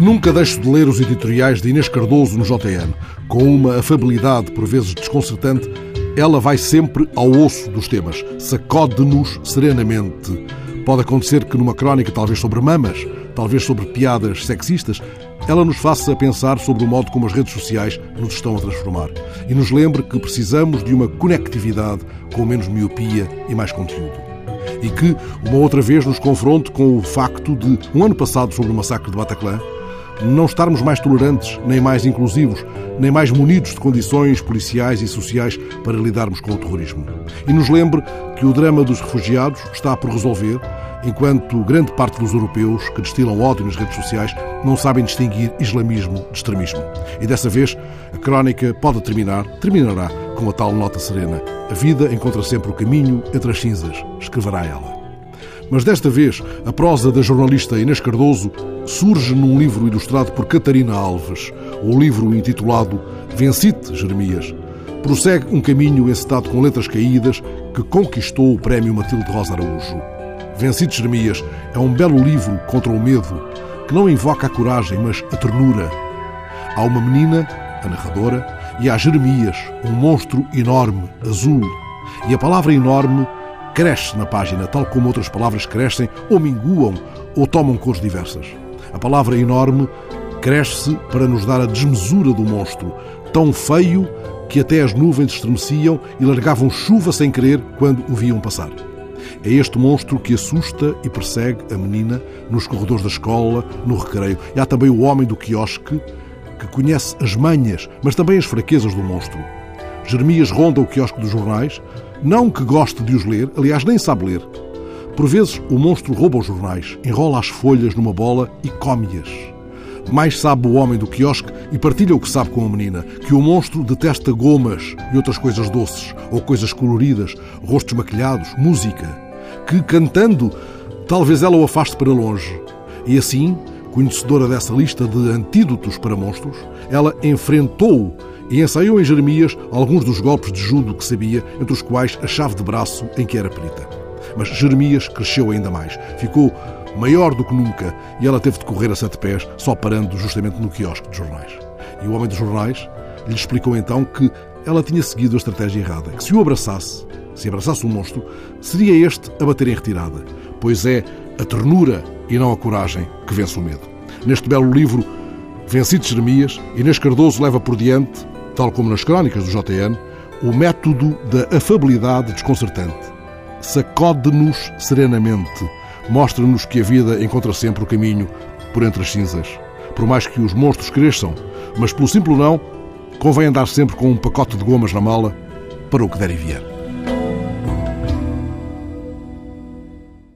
Nunca deixo de ler os editoriais de Inês Cardoso no JN. Com uma afabilidade por vezes desconcertante, ela vai sempre ao osso dos temas, sacode-nos serenamente. Pode acontecer que numa crónica, talvez sobre mamas, talvez sobre piadas sexistas, ela nos faça pensar sobre o modo como as redes sociais nos estão a transformar e nos lembre que precisamos de uma conectividade com menos miopia e mais conteúdo e que, uma outra vez, nos confronte com o facto de, um ano passado, sobre o massacre de Bataclan, não estarmos mais tolerantes, nem mais inclusivos, nem mais munidos de condições policiais e sociais para lidarmos com o terrorismo. E nos lembre que o drama dos refugiados está por resolver, enquanto grande parte dos europeus que destilam ódio nas redes sociais não sabem distinguir islamismo de extremismo. E dessa vez, a crónica pode terminar, terminará com a tal nota serena. A vida encontra sempre o caminho entre as cinzas, escreverá ela. Mas desta vez, a prosa da jornalista Inês Cardoso surge num livro ilustrado por Catarina Alves, o livro intitulado Vencite, Jeremias. Prossegue um caminho encetado com letras caídas que conquistou o prémio Matilde Rosa Araújo. Vencite, Jeremias é um belo livro contra o medo, que não invoca a coragem, mas a ternura. Há uma menina, a narradora, e há Jeremias, um monstro enorme, azul. E a palavra enorme cresce na página, tal como outras palavras crescem ou minguam ou tomam cores diversas. A palavra enorme cresce para nos dar a desmesura do monstro, tão feio que até as nuvens estremeciam e largavam chuva sem querer quando o viam passar. É este monstro que assusta e persegue a menina nos corredores da escola, no recreio. E há também o homem do quiosque, que conhece as manhas, mas também as fraquezas do monstro. Jeremias ronda o quiosque dos jornais, não que goste de os ler, aliás, nem sabe ler. Por vezes, o monstro rouba os jornais, enrola as folhas numa bola e come-as. Mais sabe o homem do quiosque e partilha o que sabe com a menina, que o monstro detesta gomas e outras coisas doces, ou coisas coloridas, rostos maquilhados, música, que, cantando, talvez ela o afaste para longe. E assim, conhecedora dessa lista de antídotos para monstros, ela enfrentou e ensaiou em Jeremias alguns dos golpes de judo que sabia, entre os quais a chave de braço em que era perita. Mas Jeremias cresceu ainda mais, ficou maior do que nunca e ela teve de correr a sete pés, só parando justamente no quiosque de jornais. E o homem dos jornais lhe explicou então que ela tinha seguido a estratégia errada, que se o abraçasse, se abraçasse o monstro, seria este a bater em retirada, pois é a ternura e não a coragem que vence o medo. Neste belo livro, Vencido Jeremias, Inês Cardoso leva por diante tal como nas crónicas do JN, o método da afabilidade desconcertante. Sacode-nos serenamente, mostra-nos que a vida encontra sempre o caminho por entre as cinzas. Por mais que os monstros cresçam, mas pelo simples não, convém andar sempre com um pacote de gomas na mala para o que der e vier.